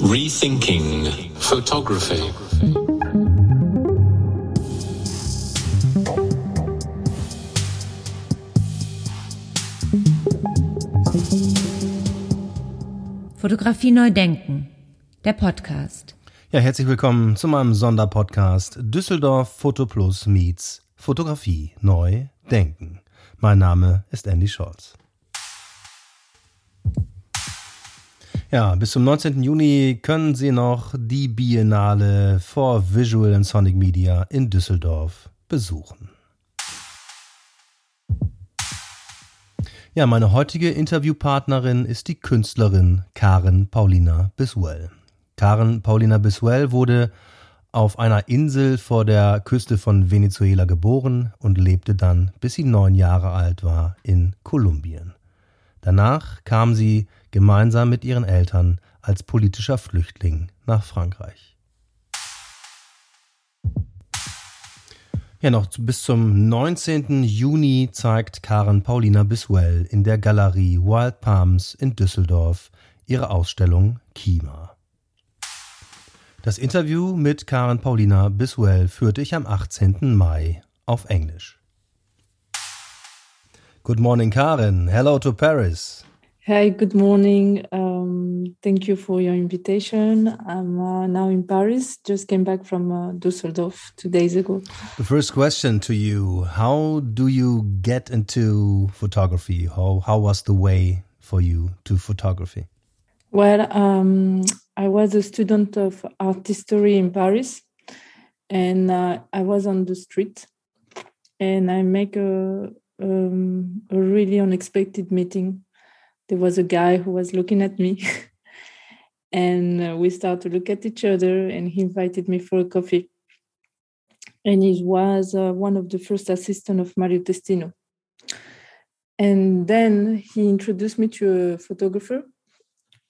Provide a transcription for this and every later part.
Rethinking photography. Fotografie neu denken. Der Podcast. Ja, herzlich willkommen zu meinem Sonderpodcast Düsseldorf Foto Plus meets Fotografie neu denken. Mein Name ist Andy Scholz. Ja, bis zum 19. Juni können Sie noch die Biennale for Visual and Sonic Media in Düsseldorf besuchen. Ja, meine heutige Interviewpartnerin ist die Künstlerin Karen Paulina Biswell. Karen Paulina Biswell wurde auf einer Insel vor der Küste von Venezuela geboren und lebte dann, bis sie neun Jahre alt war, in Kolumbien. Danach kam sie gemeinsam mit ihren Eltern als politischer Flüchtling nach Frankreich. Ja, noch bis zum 19. Juni zeigt Karen Paulina Biswell in der Galerie Wild Palms in Düsseldorf ihre Ausstellung Kima. Das Interview mit Karen Paulina Biswell führte ich am 18. Mai auf Englisch. Good morning, Karen. Hello to Paris. Hi, good morning. Um, thank you for your invitation. I'm uh, now in Paris, just came back from uh, Dusseldorf two days ago. The first question to you How do you get into photography? How, how was the way for you to photography? Well, um, I was a student of art history in Paris, and uh, I was on the street, and I make a um, a really unexpected meeting. There was a guy who was looking at me, and uh, we started to look at each other. And he invited me for a coffee. And he was uh, one of the first assistant of Mario Testino. And then he introduced me to a photographer,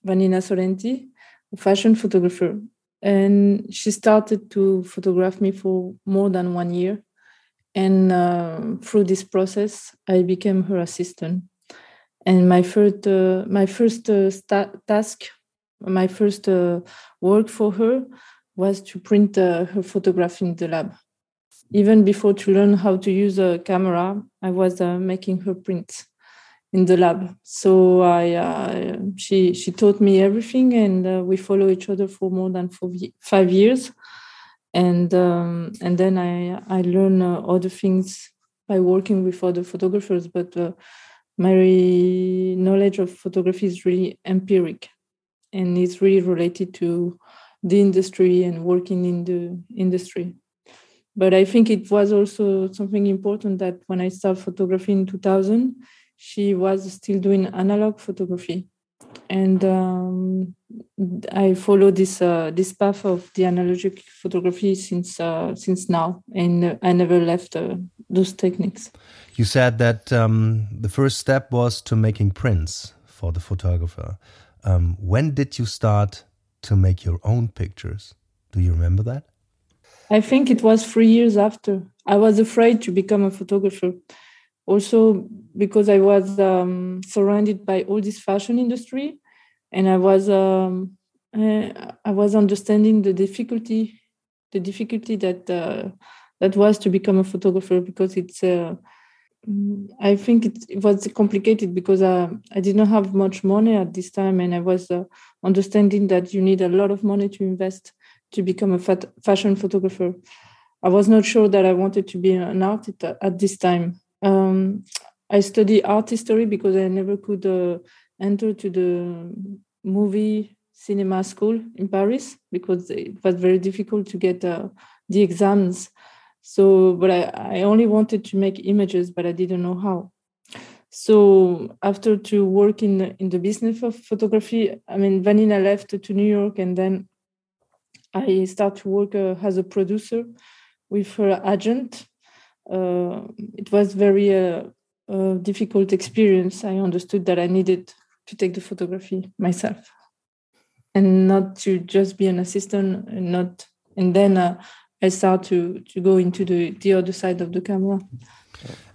Vanina Sorrenti, a fashion photographer. And she started to photograph me for more than one year and uh, through this process i became her assistant and my first uh, my first uh, task my first uh, work for her was to print uh, her photograph in the lab even before to learn how to use a camera i was uh, making her prints in the lab so i she she taught me everything and we follow each other for more than four, five years and um, and then I I learn uh, other things by working with other photographers. But uh, my knowledge of photography is really empiric, and it's really related to the industry and working in the industry. But I think it was also something important that when I started photography in 2000, she was still doing analog photography and um, I follow this uh, this path of the analogic photography since uh, since now, and I never left uh, those techniques. You said that um, the first step was to making prints for the photographer. Um, when did you start to make your own pictures? Do you remember that? I think it was three years after. I was afraid to become a photographer also because I was um, surrounded by all this fashion industry, and I was um, uh, I was understanding the difficulty, the difficulty that uh, that was to become a photographer because it's. Uh, I think it, it, was complicated because uh, I did not have much money at this time, and I was uh, understanding that you need a lot of money to invest to become a fat, fashion photographer. I was not sure that I wanted to be an artist at this time um, I study art history because I never could uh, enter to the movie cinema school in Paris because it was very difficult to get uh, the exams. So, but I, I only wanted to make images, but I didn't know how. So after to work in the, in the business of photography, I mean, Vanina left to New York, and then I start to work uh, as a producer with her agent it was very uh, uh, difficult experience. I understood that I needed to take the photography myself and not to just be an assistant and not and then uh, I start to to go into the the other side of the camera.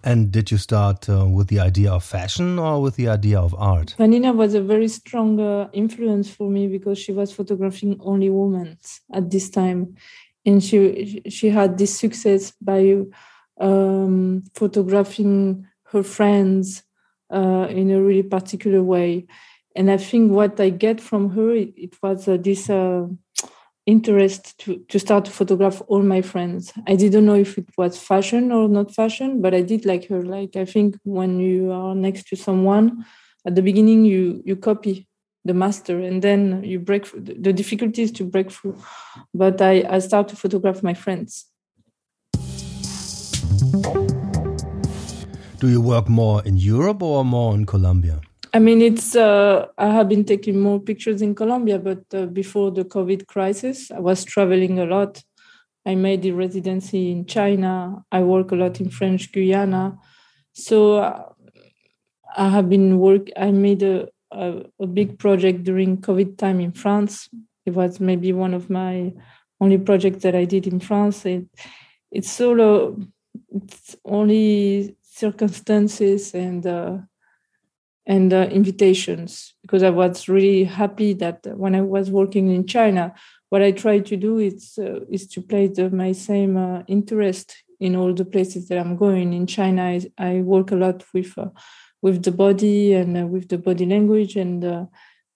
And did you start uh, with the idea of fashion or with the idea of art? Vanina was a very strong uh, influence for me because she was photographing only women at this time, and she she had this success by um, photographing her friends uh, in a really particular way. And I think what I get from her, it, it was uh, this uh, interest to, to start to photograph all my friends. I didn't know if it was fashion or not fashion, but I did like her. Like I think when you are next to someone, at the beginning you you copy the master and then you break the difficulties to break through. But I, I start to photograph my friends. Do you work more in Europe or more in Colombia? I mean, it's. Uh, I have been taking more pictures in Colombia, but uh, before the COVID crisis, I was traveling a lot. I made the residency in China. I work a lot in French Guyana, so uh, I have been work. I made a, a, a big project during COVID time in France. It was maybe one of my only projects that I did in France. It, it's solo it's only circumstances and uh, and uh, invitations because I was really happy that when I was working in China, what I try to do is uh, is to play the, my same uh, interest in all the places that I'm going. In China, I, I work a lot with uh, with the body and uh, with the body language and uh,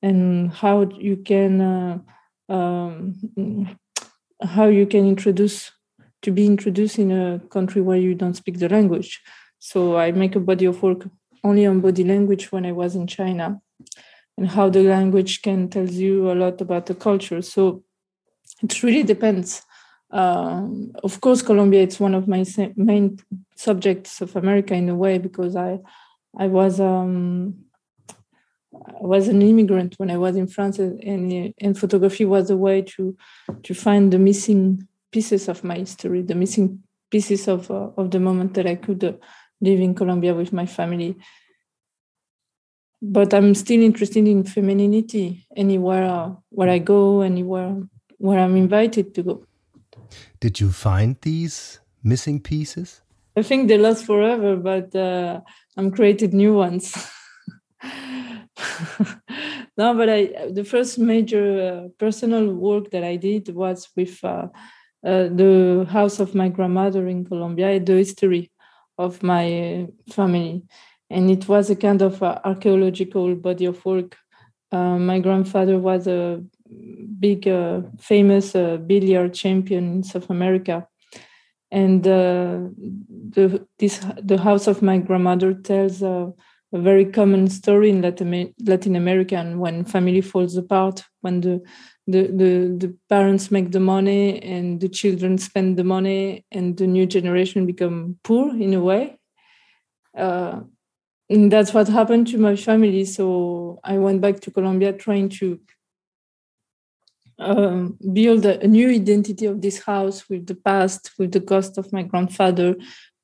and how you can um, how you can introduce to be introduced in a country where you don't speak the language. So I make a body of work only on body language when I was in China and how the language can tell you a lot about the culture. So it really depends. Um, of course, Colombia it's one of my main subjects of America in a way because I I was um, I was an immigrant when I was in France, and, and photography was a way to to find the missing pieces of my history, the missing pieces of uh, of the moment that I could uh, live in Colombia with my family. But I'm still interested in femininity anywhere where I go, anywhere where I'm invited to go. Did you find these missing pieces? I think they last forever, but uh, I'm created new ones. no, but I the first major uh, personal work that I did was with uh, uh, the house of my grandmother in Colombia, the history of my family. And it was a kind of archaeological body of work. Uh, my grandfather was a big, uh, famous uh, billiard champion in South America. And uh, the, this, the house of my grandmother tells a very common story in Latin America when family falls apart, when the the, the, the parents make the money and the children spend the money and the new generation become poor in a way. Uh, and that's what happened to my family. So i went back to colombia trying to um, build a, a, new identity of this house with the past with the ghost of my grandfather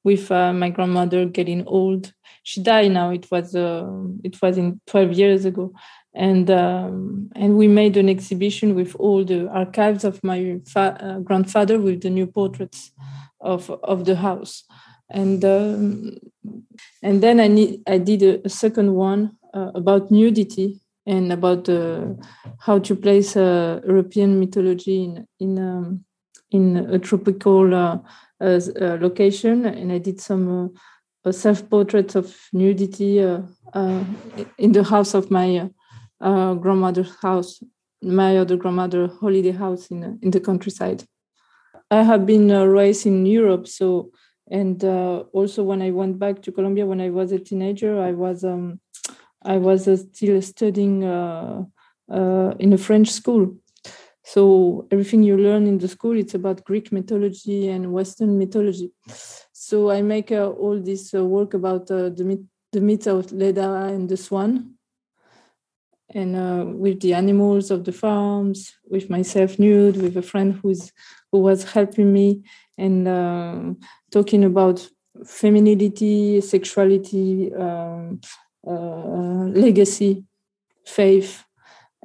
with uh, my grandmother getting old. She died now. It was uh, it was in 12 years ago and um, and we made an exhibition with all the archives of my uh, grandfather with the new portraits of of the house. And um, and then I need I did a, a second one uh, about nudity and about uh, how to place uh, European mythology in in um, in a tropical uh, uh, location. And I did some self portraits of nudity in the house of my uh, grandmother's house, my other grandmother holiday house in in the countryside. I have been uh, raised in Europe, so and uh, also when I went back to Colombia when I was a teenager, I was um, I was uh, still studying uh, uh, in a French school. So everything you learn in the school it's about Greek mythology and Western mythology. So I make all this work about the myth, the myth of Leda and the swan and uh, with the animals of the farms, with myself nude, with a friend who's who was helping me, and uh, talking about femininity, sexuality, um, uh, legacy, faith,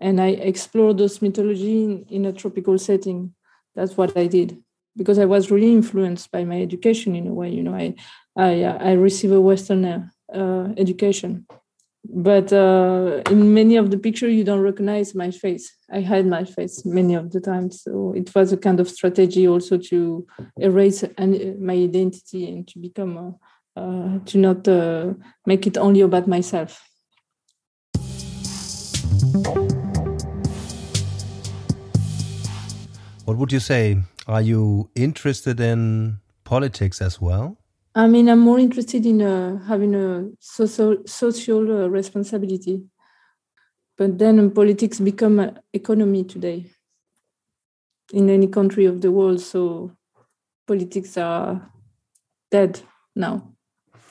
and I explored those mythology in, in, a tropical setting. That's what I did. because I was really influenced by my education in a way. You know, I I I receive a Western uh, education, but uh, in many of the pictures you don't recognize my face. I hide my face many of the times, so it was a kind of strategy also to erase my identity and to become uh, to not uh, make it only about myself. What would you say? Are you interested in politics as well? I mean, I'm more interested in uh, having a social social uh, responsibility. But then politics become an economy today in any country of the world. So politics are dead now.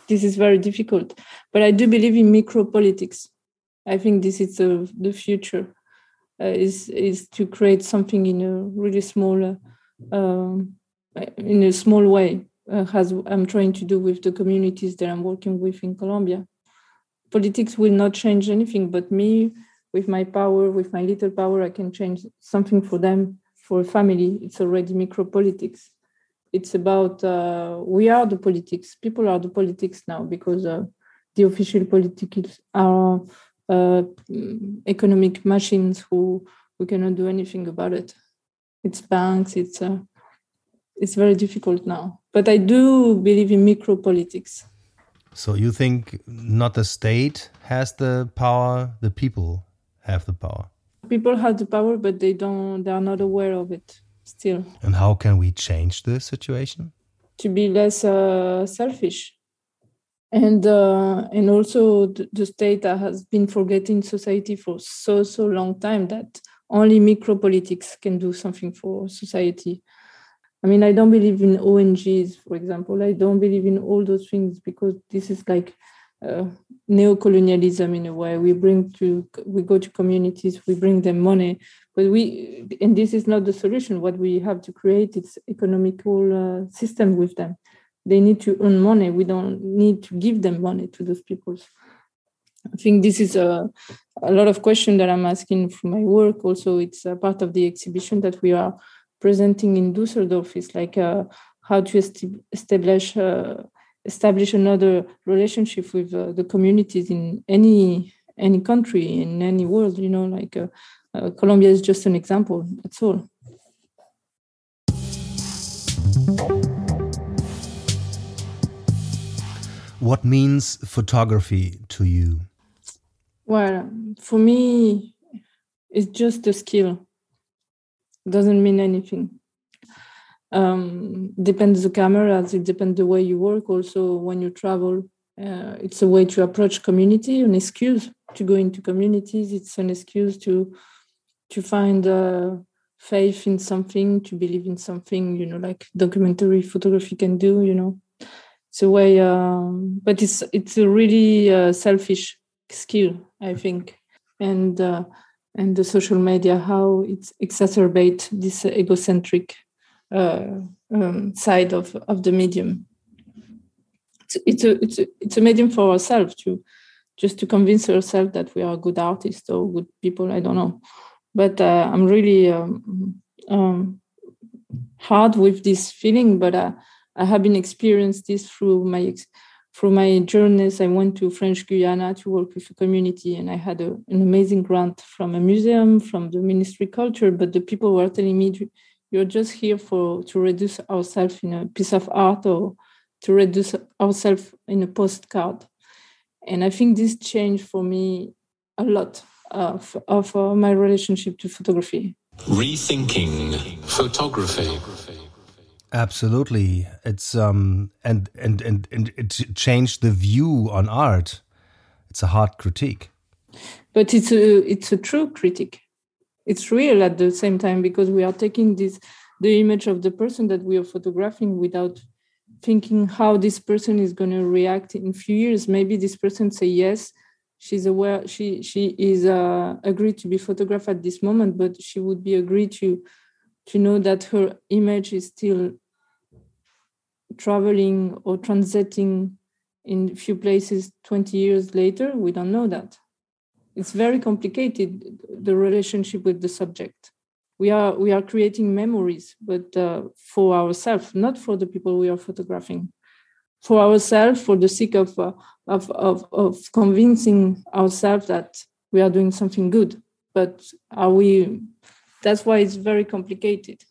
This is very difficult. But I do believe in micro politics. I think this is the, the future uh, is is to create something in a really small uh, um, in a small way uh, i'm trying to do with the communities that i'm working with in colombia politics will not change anything but me with my power with my little power i can change something for them for a family it's already micro politics it's about uh, we are the politics people are the politics now because uh, the official politics are uh, economic machines who we cannot do anything about it. It's banks. It's uh, it's very difficult now. But I do believe in micro politics. So you think not the state has the power, the people have the power. People have the power, but they don't. They are not aware of it still. And how can we change the situation? To be less uh, selfish and uh, and also the, the, state has been forgetting society for so so long time that only micro politics can do something for society i mean i don't believe in ongs for example i don't believe in all those things because this is like uh, neo-colonialism in a way we bring to we go to communities we bring them money but we and this is not the solution what we have to create is economical uh, system with them they need to earn money. We don't need to give them money to those people. I think this is a, a lot of question that I'm asking for my work. Also, it's a part of the exhibition that we are presenting in Dusseldorf. is like uh, how to establish uh, establish another relationship with uh, the communities in any any country in any world. You know, like uh, uh, Colombia is just an example. That's all. What means photography to you? Well, for me, it's just a skill. Doesn't mean anything. Um, depends the cameras. It depends the way you work. Also, when you travel, uh, it's a way to approach community. An excuse to go into communities. It's an excuse to to find uh, faith in something, to believe in something. You know, like documentary photography can do. You know, it's a way um, but it's it's a really uh, selfish skill i think and uh, and the social media how it exacerbate this egocentric uh, um, side of of the medium. It's, it's a it's a it's a medium for ourselves to just to convince ourselves that we are good artists or good people i don't know. But uh, i'm really um, um, hard with this feeling but uh, I have been experienced this through my through my journeys. I went to French Guiana to work with a community, and I had a, an amazing grant from a museum, from the Ministry Culture. But the people were telling me, "You're just here for to reduce ourselves in a piece of art or to reduce ourselves in a postcard." And I think this changed for me a lot of, of uh, my relationship to photography. Rethinking photography. Absolutely. It's um and and and and it changed the view on art. It's a hard critique. But it's a it's a true critique. It's real at the same time because we are taking this the image of the person that we are photographing without thinking how this person is going to react in a few years. Maybe this person say yes, she's aware she she is uh, agreed to be photographed at this moment, but she would be agreed to to know that her image is still traveling or transiting in a few places 20 years later? We don't know that. It's very complicated the relationship with the subject. We are we are creating memories but uh, for ourselves not for the people we are photographing. For ourselves for the sake of, uh, of of of convincing ourselves that we are doing something good. But are we that's why it's very complicated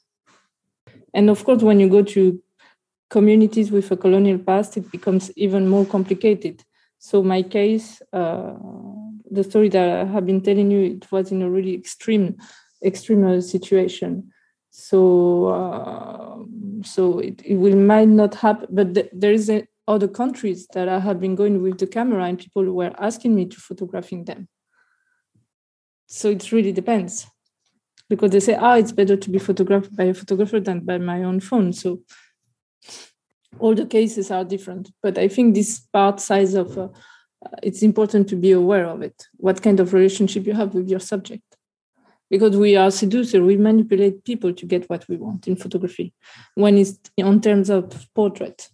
and of course when you go to communities with a colonial past it becomes even more complicated so my case uh, the story that i have been telling you it was in a really extreme extreme situation. So, uh, so it, it will might not happen, but th- there is a, other countries that I have been going with the camera, and people were asking me to photographing them. So it really depends, because they say, "Ah, it's better to be photographed by a photographer than by my own phone." So all the cases are different, but I think this part size of uh, it's important to be aware of it. What kind of relationship you have with your subject because we are seducer we manipulate people to get what we want in photography when it's on terms of portrait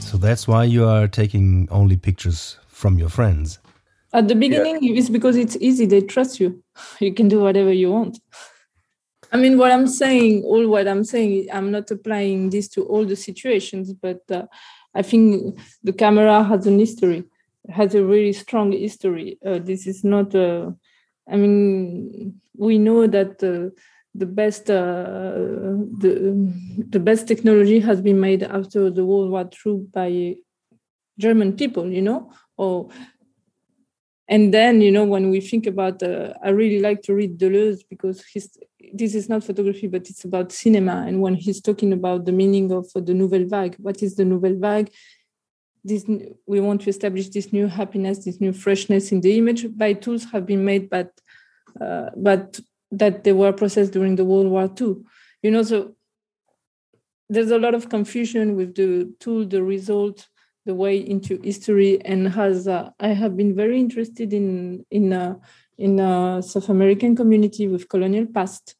so that's why you are taking only pictures from your friends at the beginning yeah. it's because it's easy they trust you you can do whatever you want i mean what i'm saying all what i'm saying i'm not applying this to all the situations but uh, i think the camera has an history has a really strong history. Uh, this is not. Uh, I mean, we know that uh, the best uh, the the best technology has been made after the World War II by German people. You know, or and then you know when we think about uh, i really like to read deleuze because he's this is not photography but it's about cinema. And when he's talking about the meaning of the nouvelle vague what is the nouvelle vague? This we want to establish this new happiness this new freshness in the image. By tools have been made but uh, but that they were processed during the world war ii you know so there's a lot of confusion with the tool the result the way into history and has uh, i have been very interested in in uh, in a south american community with colonial past.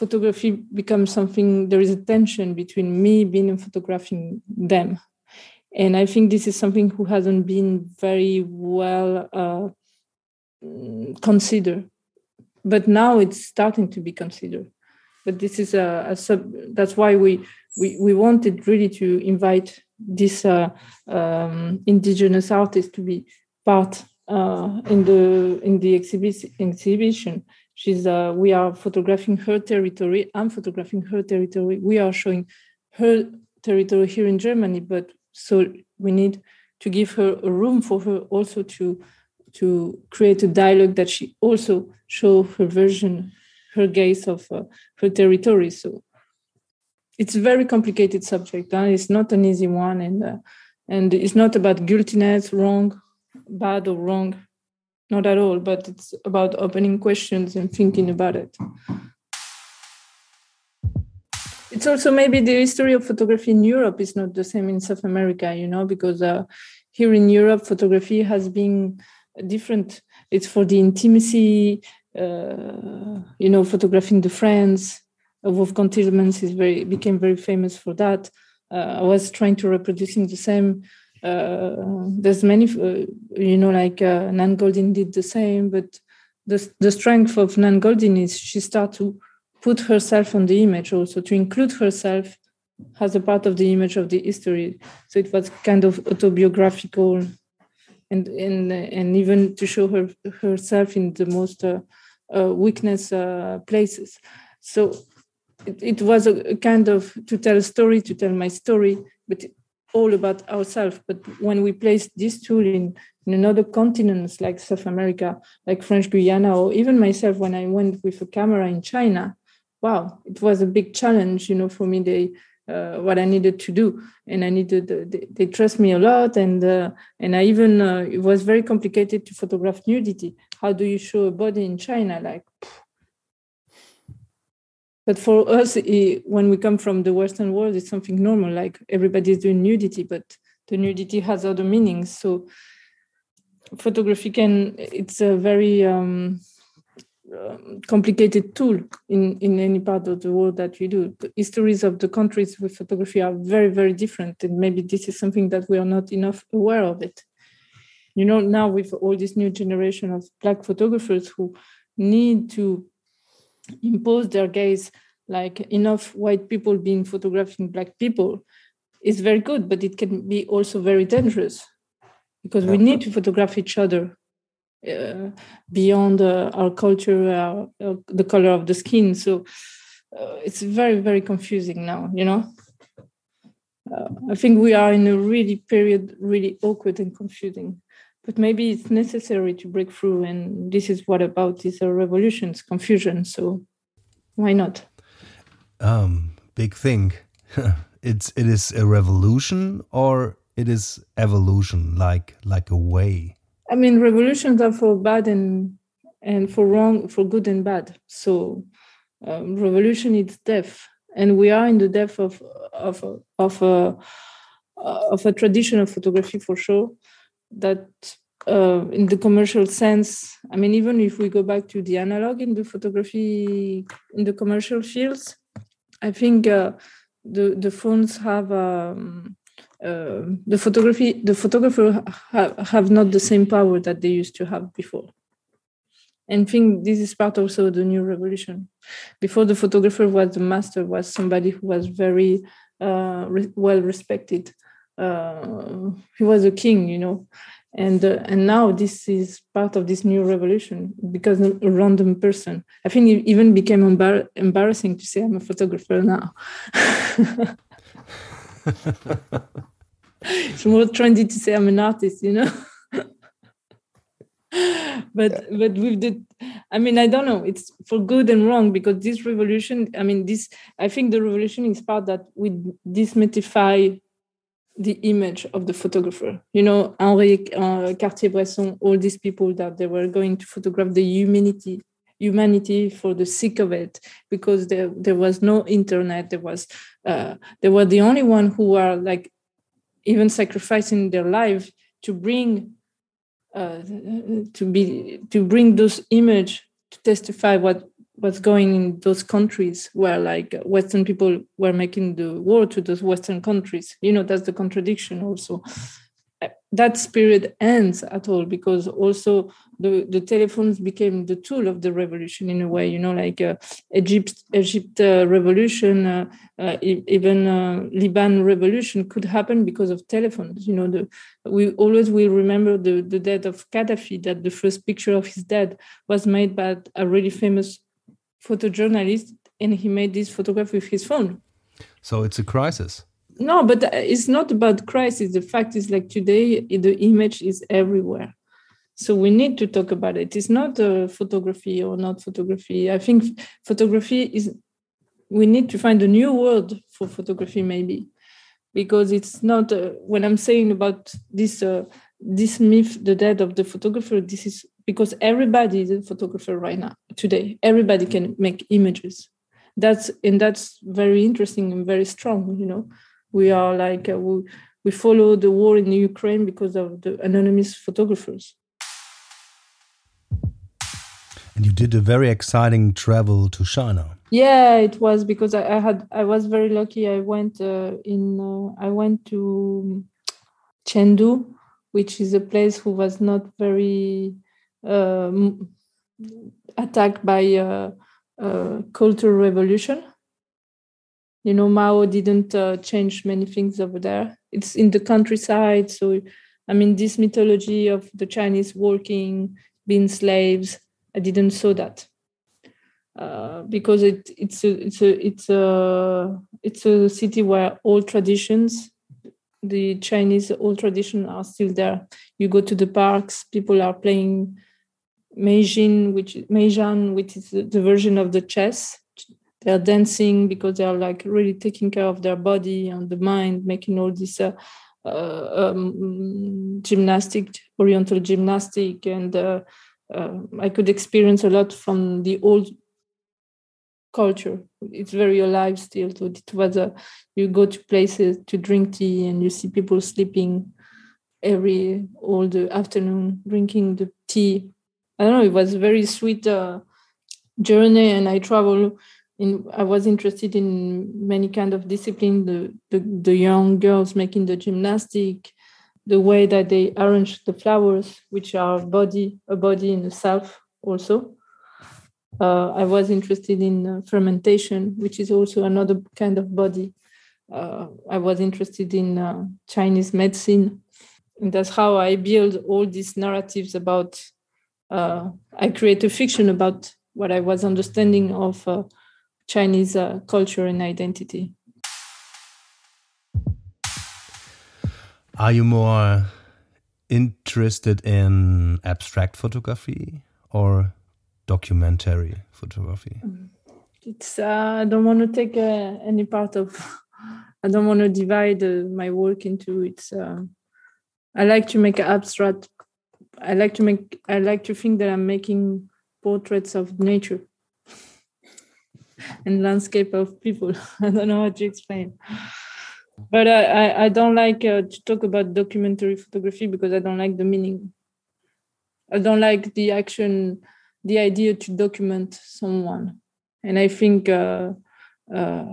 Photography becomes something there is a tension between me being and photographing them. And i think this is something who hasn't been very well uh, considered. But now it's starting to be considered. But this is a, a sub that's why we, we we wanted really to invite this uh, um, indigenous artist to be part uh, in the in the exhibi- exhibition. She's uh, we are photographing her territory. I'm photographing her territory. We are showing her territory here in germany but so we need to give her a room for her also to to create a dialogue that she also show her version her gaze of uh, her territory. So it's a very complicated subject huh? it's not an easy one and uh, and it's not about guiltiness wrong bad or wrong not at all but it's about opening questions and thinking about it it's also maybe the history of photography in Europe is not the same in South America, you know, because uh, here in Europe, photography has been different. It's for the intimacy, uh, you know, photographing the friends. Wolfgang Tillmans is very became very famous for that. Uh, I was trying to reproducing the same. Uh, there's many, uh, you know, like Nan Goldin did the same, but the the strength of Nan Goldin is she started to put herself on the image also to include herself as a part of the image of the history so it was kind of autobiographical and and and even to show her herself in the most uh, uh, weakness uh, places so it, it was a, kind of to tell a story to tell my story but all about ourselves but when we place this tool in in another continents like south america like french guiana or even myself when i went with a camera in china wow, it was a big challenge, you know, for me. They uh, what I needed to do, and I needed uh, they, they, trust me a lot, and uh, and I even uh, it was very complicated to photograph nudity. How do you show a body in China? Like, but for us, it, when we come from the Western world, it's something normal. Like everybody is doing nudity, but the nudity has other meanings. So photography can it's a very um, um, complicated tool in, in any part of the world that you do. The histories of the countries with photography are very, very different. And maybe this is something that we are not enough aware of it. you know now with all this new generation of black photographers who need to impose their gaze like enough white people being photographing black people is very good but it can be also very dangerous because we need to photograph each other uh, beyond uh, our culture uh, uh the color of the skin. So uh, it's very very confusing now you know? Uh, i think we are in a really period really awkward and confusing but maybe it's necessary to break through and this is what about these revolutions confusion so why not? Um big thing. It's it is a revolution or it is evolution like like a way? I mean revolutions are for bad and and for wrong for good and bad. So um, revolution is death and we are in the depth of of of a of a tradition of photography for sure that uh, in the commercial sense i mean even if we go back to the analog in the photography in the commercial fields i think uh, the the phones have um, uh, the photography the photographer ha- have not the same power that they used to have before. And think this is part also the new revolution. Before the photographer was the master was somebody who was very uh, re- well respected he was a king you know. And uh, and now this is part of this new revolution because a random person. I think it even became embar- embarrassing to say i'm a photographer now. It's more trendy to say i'm an artist you know. But yeah. but with the i mean i don't know. It's for good and wrong because this revolution i mean this i think the revolution is part that we demystify the image of the photographer. You know, Henri uh, Cartier-Bresson, all these people that they were going to photograph the humanity, humanity for the sake of it, because there there was no internet. There was uh, they were the only one who were like even sacrificing their life to bring uh, to be to bring those image to testify what what's going in those countries where like western people were making the war to those western countries. You know that's the contradiction also. That spirit ends at all because also the, the telephones became the tool of the revolution in a way you know like uh, egypt egypt uh, revolution uh, uh even uh, liban revolution could happen because of telephones you know the, we always will remember the, the death of gaddafi that the first picture of his death was made by a really famous photojournalist and he made this photograph with his phone. So it's a crisis. No, but it's not about crisis. The fact is, like today, the image is everywhere. So we need to talk about it. It's not a photography or not photography. I think photography is, we need to find a new word for photography, maybe, because it's not, uh, when I'm saying about this, uh, this myth, the death of the photographer, this is because everybody is a photographer right now today. Everybody can make images. That's and that's very interesting and very strong you know. We are like uh, we, we follow the war in ukraine because of the anonymous photographers. And you did a very exciting travel to china. Yeah it was because i, I had i was very lucky. I went uh, in uh, i went to chengdu which is a place who was not very attacked by a, a, cultural revolution. You know, Mao didn't uh, change many things over there. It's in the countryside, so I mean, this mythology of the Chinese working, being slaves, I didn't saw that uh, because it, it's a it's a it's a it's a city where all traditions the Chinese old tradition are still there. You go to the parks, people are playing Meijin, which Meijan, which is the version of the chess. They're dancing because they are like really taking care of their body and the mind, making all this uh, uh, um, gymnastic, Oriental gymnastic, and uh, uh, I could experience a lot from the old culture. It's very alive still. So it was a you go to places to drink tea and you see people sleeping every all the afternoon drinking the tea I don't know. It was a very sweet uh, journey, and I travel. In, I was interested in many kind of discipline. The, the the young girls making the gymnastic, the way that they arrange the flowers, which are body a body in itself also. Uh, I was interested in uh, fermentation, which is also another kind of body. Uh, I was interested in uh, Chinese medicine, and that's how I build all these narratives about. Uh, I create a fiction about what I was understanding of uh, Chinese culture and identity. Are you more interested in abstract photography or documentary photography? It's uh, I don't want to take uh, any part of. I don't want to divide uh, my work into it's. Uh, I like to make abstract. I like to make. I like to think that I'm making portraits of nature and landscape of people. I don't know how to explain but I, I don't like uh, to talk about documentary photography because I don't like the meaning. I don't like the action, the idea to document someone, and I think uh, uh,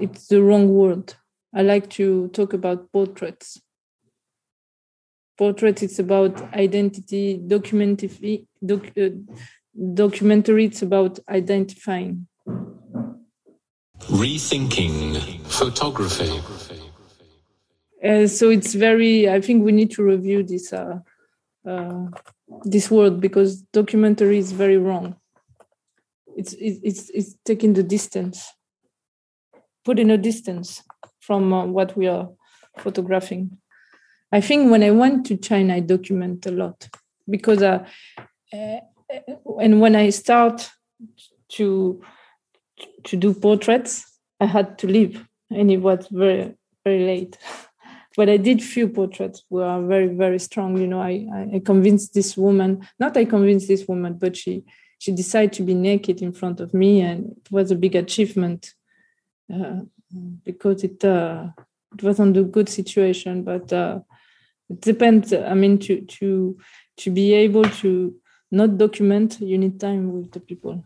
it's the wrong word. I like to talk about portraits. Portrait it's about identity. Documentary, doc, uh, documentary it's about identifying. Rethinking photography. Uh, so it's very. I think we need to review this uh, uh, this word because documentary is very wrong. It's it's it's taking the distance, putting a distance from uh, what we are photographing. I think when I went to China, I document a lot because uh, uh and when I start to to do portraits, I had to leave, and it was very very late. but I did few portraits who are very very strong. You know, I I convinced this woman, not I convinced this woman, but she she decided to be naked in front of me, and it was a big achievement uh, because it uh, it wasn't a good situation, but uh, it depends. I mean, to to to be able to not document, you need time with the people.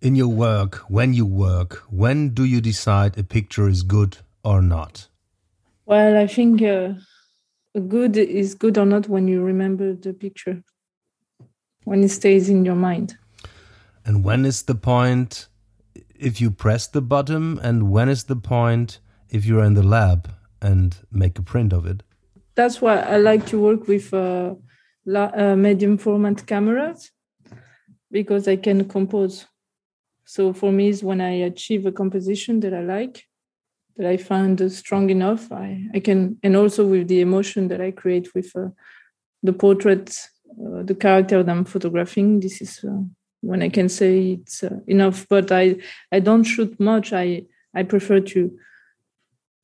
In your work, when you work, when do you decide a picture is good or not? Well, I think uh, good is good or not when you remember the picture, when it stays in your mind. And when is the point if you press the button, and when is the point if you're in the lab and make a print of it? That's why I like to work with uh, uh, medium format cameras because I can compose. So for me, is when I achieve a composition that I like, that I find strong enough. I, I can, and also with the emotion that I create with uh, the portrait, uh, the character that I'm photographing. This is uh, when I can say it's uh, enough. But I, I don't shoot much. I, I prefer to,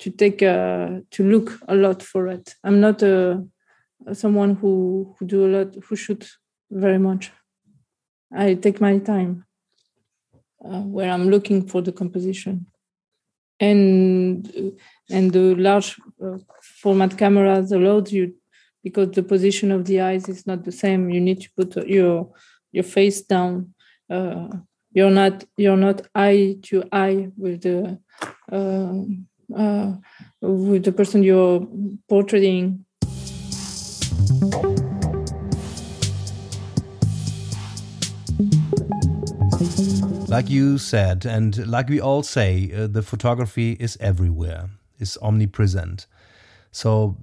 to take, uh, to look a lot for it. I'm not a, someone who, who do a lot, who shoot very much. I take my time uh, where I'm looking for the composition and and the large uh, format cameras allowed you because the position of the eyes is not the same you need to put your your face down uh, you're not you're not eye to eye with the uh, with the person you're portraying Like you said, and like we all say, uh, the photography is everywhere, is omnipresent. So,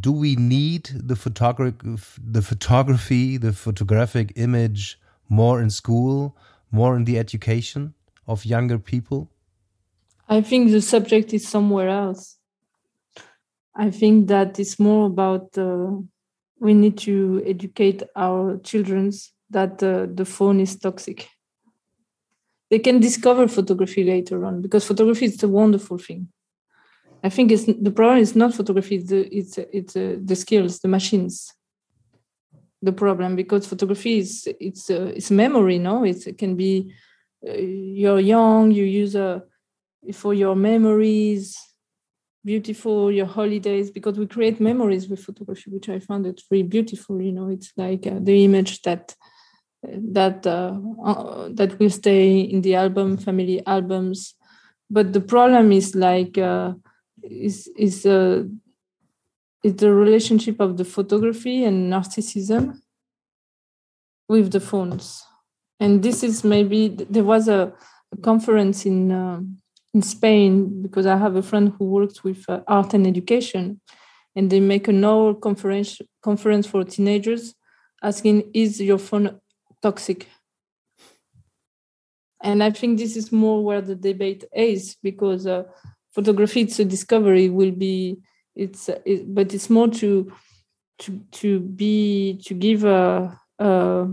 do we need the photograph, the photography, the photographic image more in school, more in the education of younger people? I think the subject is somewhere else. I think that it's more about uh, we need to educate our children that uh, the phone is toxic they can discover photography later on because photography is a wonderful thing. I think it's the problem is not photography; it's the, it's it's uh, the skills, the machines. The problem because photography is it's uh, it's memory. No, it's, it can be uh, you're young, you use a for your memories, beautiful your holidays because we create memories with photography, which I found it very beautiful. You know, it's like uh, the image that that uh, uh, that will stay in the album family albums but the problem is like uh, is is uh, it's the relationship of the photography and narcissism with the phones. And this is maybe there was a, a conference in uh, in Spain because I have a friend who works with uh, art and education, and they make an hour conference conference for teenagers, asking, "Is your phone toxic?" And I think this is more where the debate is because uh, photography, it's a discovery, will be it's uh, it, but it's more to to to be to give a, a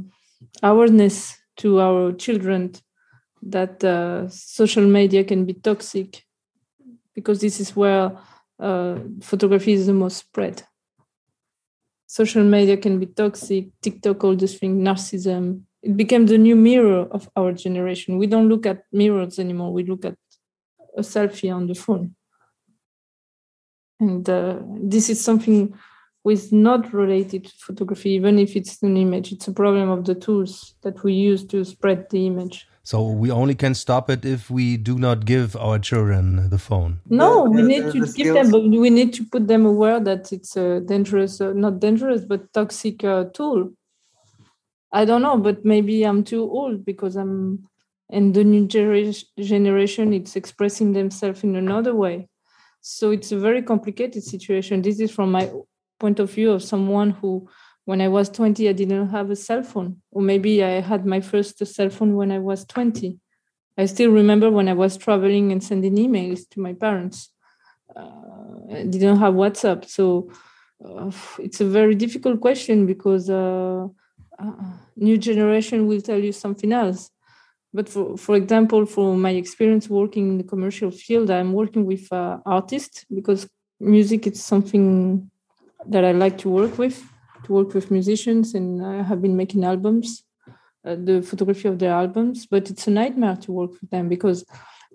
awareness to our children that uh, social media can be toxic because this is where uh, photography is the most spread. Social media can be toxic, TikTok, all this thing, narcissism. It became the new mirror of our generation. We don't look at mirrors anymore. We look at a selfie on the phone. And uh, this is something with not related to photography, even if it's an image. It's a problem of the tools that we use to spread the image. So we only can stop it if we do not give our children the phone. No, we need to give them, we need to put them aware that it's a dangerous, uh, not dangerous, but toxic uh, tool. I don't know, but maybe I'm too old because I'm, and the new generation, it's expressing themselves in another way. So it's a very complicated situation. This is from my point of view of someone who when i was 20 i didn't have a cell phone or maybe i had my first cell phone when i was 20 i still remember when i was traveling and sending emails to my parents. Uh, i didn't have whatsapp so uh, it's a very difficult question because uh, uh new generation will tell you something else. But for, for example for my experience working in the commercial field i'm working with uh, artists because music is something that I like to work with, to work with musicians, and I have been making albums, uh, the photography of their albums. But it's a nightmare to work with them because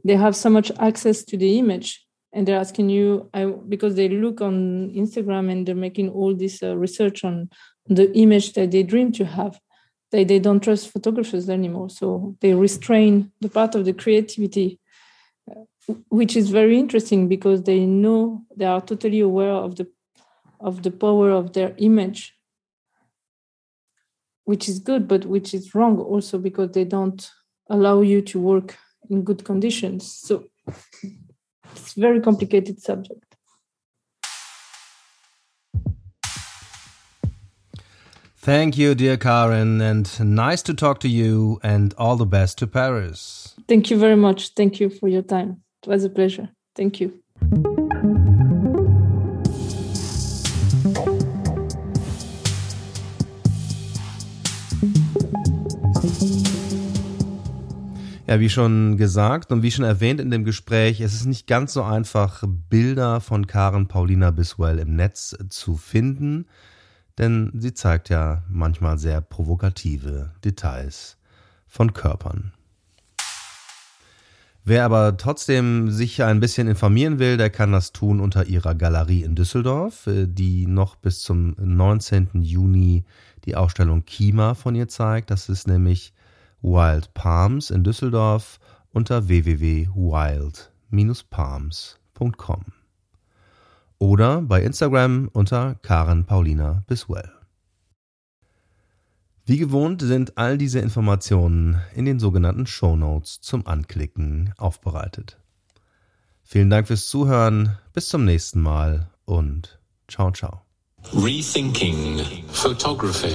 they have so much access to the image, and they're asking you I, because they look on Instagram and they're making all this uh, research on the image that they dream to have. They they don't trust photographers anymore, so they restrain the part of the creativity uh, which is very interesting because they know they are totally aware of the of the power of their image which is good but which is wrong also because they don't allow you to work in good conditions so it's a very complicated subject Thank you, dear Karen, and nice to talk to you, and all the best to Paris. Thank you very much. Thank you for your time. It was a pleasure. Thank you. Ja, wie schon gesagt und wie schon erwähnt in dem Gespräch, es ist nicht ganz so einfach, Bilder von Karen Paulina Biswell im Netz zu finden, denn sie zeigt ja manchmal sehr provokative Details von Körpern. Wer aber trotzdem sich ein bisschen informieren will, der kann das tun unter ihrer Galerie in Düsseldorf, die noch bis zum 19. Juni die Ausstellung Kima von ihr zeigt. Das ist nämlich Wild Palms in Düsseldorf unter www.wild-palms.com oder bei Instagram unter Karen Paulina Biswell. Wie gewohnt sind all diese Informationen in den sogenannten Show Notes zum Anklicken aufbereitet. Vielen Dank fürs Zuhören, bis zum nächsten Mal und ciao ciao. Rethinking Photography.